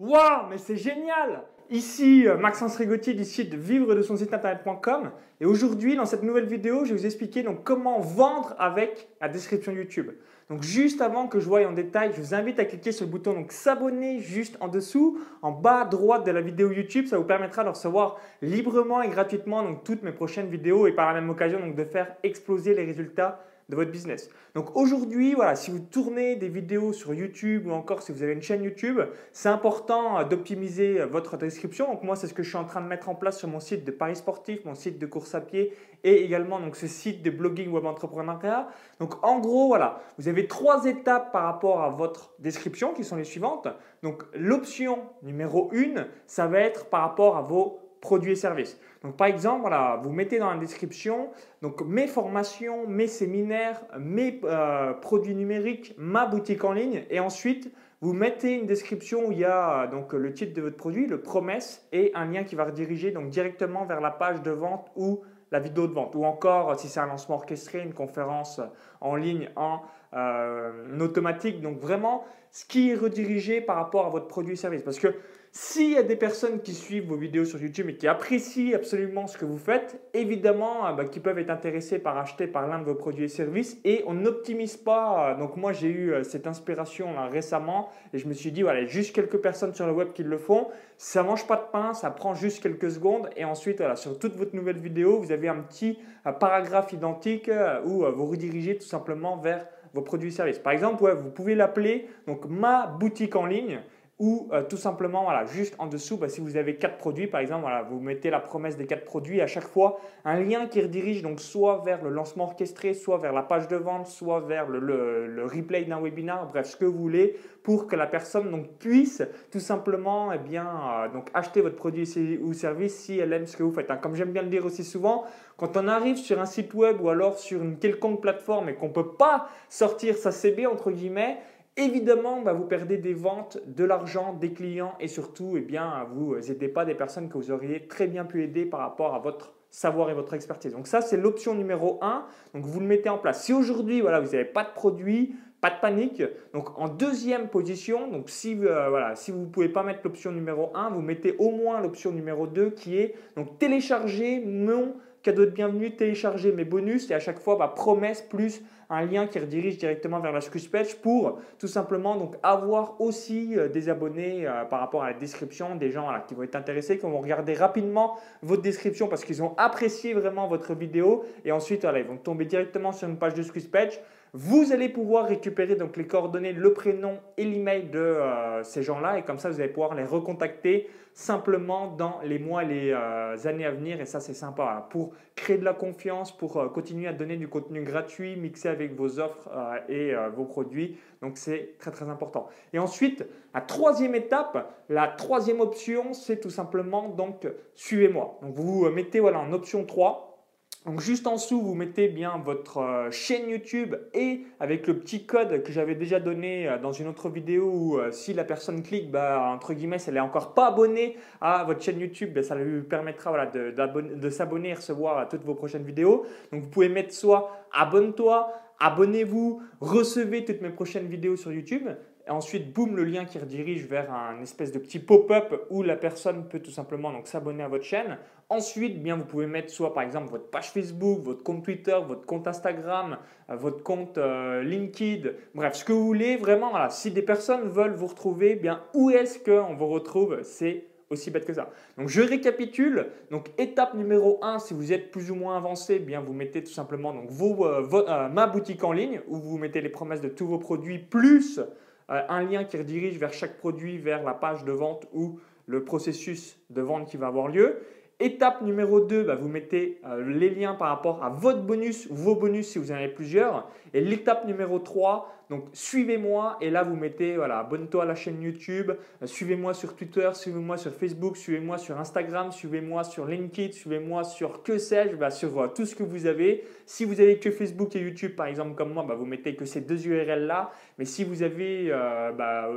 Waouh, mais c'est génial. Ici euh, Maxence Rigotti du site vivre de son site internet.com et aujourd'hui dans cette nouvelle vidéo je vais vous expliquer donc comment vendre avec la description YouTube. Donc juste avant que je voie en détail, je vous invite à cliquer sur le bouton donc s'abonner juste en dessous, en bas à droite de la vidéo YouTube, ça vous permettra de recevoir librement et gratuitement donc toutes mes prochaines vidéos et par la même occasion de faire exploser les résultats de votre business. Donc aujourd'hui, voilà, si vous tournez des vidéos sur YouTube ou encore si vous avez une chaîne YouTube, c'est important euh, d'optimiser euh, votre description. Donc moi, c'est ce que je suis en train de mettre en place sur mon site de paris sportif, mon site de course à pied et également donc ce site de blogging web entrepreneuriat. Donc en gros, voilà, vous avez trois étapes par rapport à votre description qui sont les suivantes. Donc l'option numéro 1, ça va être par rapport à vos produits et services. Donc par exemple, voilà, vous mettez dans la description donc mes formations, mes séminaires, mes euh, produits numériques, ma boutique en ligne et ensuite vous mettez une description où il y a donc le titre de votre produit, le promesse et un lien qui va rediriger donc directement vers la page de vente ou la vidéo de vente ou encore si c'est un lancement orchestré, une conférence en ligne en euh, automatique. Donc vraiment ce qui est redirigé par rapport à votre produit et service parce que s'il y a des personnes qui suivent vos vidéos sur YouTube et qui apprécient absolument ce que vous faites, évidemment, euh, bah, qui peuvent être intéressés par acheter par l'un de vos produits et services et on n'optimise pas. Euh, donc moi, j'ai eu euh, cette inspiration là, récemment et je me suis dit, voilà, juste quelques personnes sur le web qui le font. Ça mange pas de pain, ça prend juste quelques secondes et ensuite, voilà, sur toute votre nouvelle vidéo, vous avez un petit paragraphe identique où vous redirigez tout simplement vers vos produits et services. Par exemple, vous pouvez l'appeler donc ma boutique en ligne ou euh, tout simplement, voilà, juste en dessous, bah, si vous avez quatre produits, par exemple, voilà, vous mettez la promesse des quatre produits à chaque fois, un lien qui redirige donc soit vers le lancement orchestré, soit vers la page de vente, soit vers le, replay d'un webinar, bref, ce que vous voulez, pour que la personne donc, puisse tout simplement eh bien, euh, donc, acheter votre produit ou service si elle aime ce que vous faites. Hein. Comme j'aime bien le dire aussi souvent, quand on arrive sur un site web ou alors sur une quelconque plateforme et qu'on ne peut pas sortir sa CB, entre guillemets, Évidemment, bah, vous perdez des ventes, de l'argent, des clients et surtout, eh bien, vous n'aidez pas des personnes que vous auriez très bien pu aider par rapport à votre savoir et votre expertise. Donc ça, c'est l'option numéro 1. Donc vous le mettez en place. Si aujourd'hui, voilà, vous n'avez pas de produit, pas de panique. Donc en deuxième position, euh, si vous ne pouvez pas mettre l'option numéro 1, vous mettez au moins l'option numéro 2 qui est donc télécharger mon cadeau de bienvenue, télécharger mes bonus et à chaque fois bah, promesse plus un lien qui redirige directement vers la Page pour tout simplement donc avoir aussi euh, des abonnés euh, par rapport à la description, des gens qui vont être intéressés, qui vont regarder rapidement votre description parce qu'ils ont apprécié vraiment votre vidéo et ensuite ils vont tomber directement sur une page de Page. Vous allez pouvoir récupérer donc les coordonnées, le prénom et l'email de euh, ces gens-là et comme ça vous allez pouvoir les recontacter simplement dans les mois les euh, années à venir et ça c'est sympa pour créer de la confiance, pour euh, continuer à donner du contenu gratuit mixé avec vos offres et vos produits. Donc c'est très très important. Et ensuite, la troisième étape, la troisième option, c'est tout simplement donc suivez-moi. Donc vous mettez voilà en option 3 donc juste en dessous, vous mettez bien votre euh, chaîne YouTube et avec le petit code que j'avais déjà donné euh, dans une autre vidéo où euh, si la personne clique, bah, entre guillemets, elle n'est encore pas abonnée à votre chaîne YouTube, bah, ça lui permettra de, de s'abonner et recevoir toutes vos prochaines vidéos. Donc vous pouvez mettre soit abonne-toi, abonnez-vous, recevez toutes mes prochaines vidéos sur YouTube. Ensuite, boum, le lien qui redirige vers un espèce de petit pop-up où la personne peut tout simplement s'abonner à votre chaîne. Ensuite, bien, vous pouvez mettre soit par exemple votre page Facebook, votre compte Twitter, votre compte Instagram, euh, votre compte euh, LinkedIn, bref, ce que vous voulez. Vraiment, si des personnes veulent vous retrouver, bien, où est-ce qu'on vous retrouve? C'est aussi bête que ça. Donc je récapitule. Donc étape numéro 1, si vous êtes plus ou moins avancé, bien vous mettez tout simplement donc vos, euh, ma boutique en ligne où vous mettez les promesses de tous vos produits plus un lien qui redirige vers chaque produit, vers la page de vente ou le processus de vente qui va avoir lieu. Étape numéro 2, bah, vous mettez euh, les liens par rapport à votre bonus, vos bonus si vous en avez plusieurs. Et l'étape numéro 3, donc suivez-moi et là vous mettez voilà, abonne-toi à la chaîne YouTube, euh, suivez-moi sur Twitter, suivez-moi sur Facebook, suivez-moi sur Instagram, suivez-moi sur LinkedIn, suivez-moi sur que sais-je, bah, sur euh, tout ce que vous avez. Si vous avez que Facebook et YouTube par exemple comme moi, bah, vous mettez que ces deux URL là. Mais si vous avez euh, bah,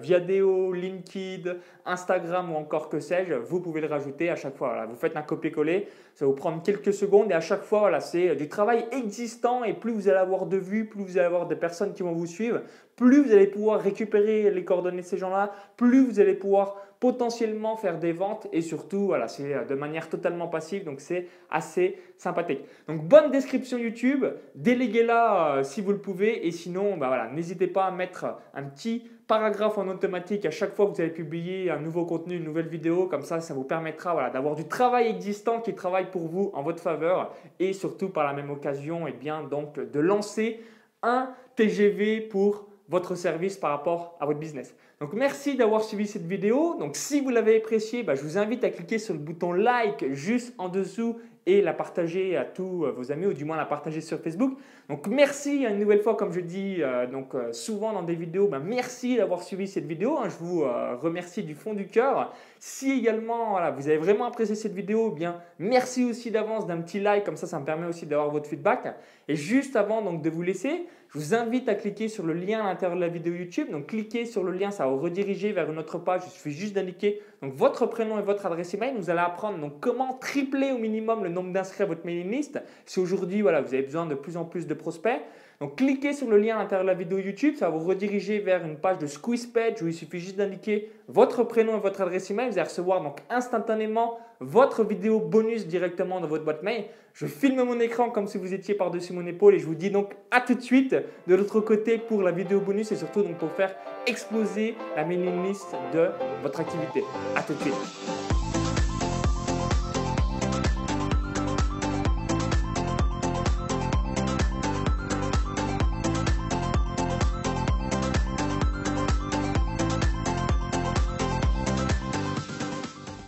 Viadeo, LinkedIn, Instagram ou encore que sais-je, vous pouvez le rajouter à chaque fois. Vous faites un copier-coller, ça vous prendre quelques secondes et à chaque fois voilà, c'est du travail existant et plus vous allez avoir de vues, plus vous allez avoir de personnes qui vont vous suivre, plus vous allez pouvoir récupérer les coordonnées de ces gens-là, plus vous allez pouvoir potentiellement faire des ventes et surtout, voilà, c'est euh, de manière totalement passive, donc c'est assez sympathique. Donc, bonne description YouTube, déléguez-la euh, si vous le pouvez et sinon, bah voilà, n'hésitez pas à mettre un petit paragraphe en automatique à chaque fois que vous allez publier un nouveau contenu, une nouvelle vidéo. Comme ça, ça vous permettra voilà, d'avoir du travail existant qui travaille pour vous en votre faveur et surtout par la même occasion, et eh bien, donc, de lancer un TGV pour votre service par rapport à votre business. Donc merci d'avoir suivi cette vidéo. Donc si vous l'avez appréciée, bah, je vous invite à cliquer sur le bouton like juste en dessous et la partager à tous euh, vos amis ou du moins la partager sur Facebook. Donc merci une nouvelle fois comme je dis euh, donc, euh, souvent dans des vidéos, bah, merci d'avoir suivi cette vidéo. Hein. je vous remercie du fond du cœur. Si également vous avez vraiment apprécié cette vidéo, eh bien merci aussi d'avance d'un petit like, comme ça ça me permet aussi d'avoir votre feedback. Et juste avant donc, de vous laisser, je vous invite à cliquer sur le lien à l'intérieur de la vidéo YouTube. Donc cliquez sur le lien, ça va vous rediriger vers une autre page. Il suffit juste d'indiquer votre prénom et votre adresse email. Vous allez apprendre donc, comment tripler au minimum le nombre d'inscrits à votre mailing list. Si aujourd'hui voilà, vous avez besoin de plus en plus de prospects, donc cliquez sur le lien à l'intérieur de la vidéo YouTube, ça va vous rediriger vers une page de squeeze page où il suffit juste d'indiquer votre prénom et votre adresse email. Vous allez recevoir donc instantanément votre vidéo bonus directement dans votre boîte mail. Je filme mon écran comme si vous étiez par-dessus mon épaule et je vous dis donc à tout de suite de l'autre côté pour la vidéo bonus et surtout donc pour faire exploser la mailing list de votre activité. À tout de suite.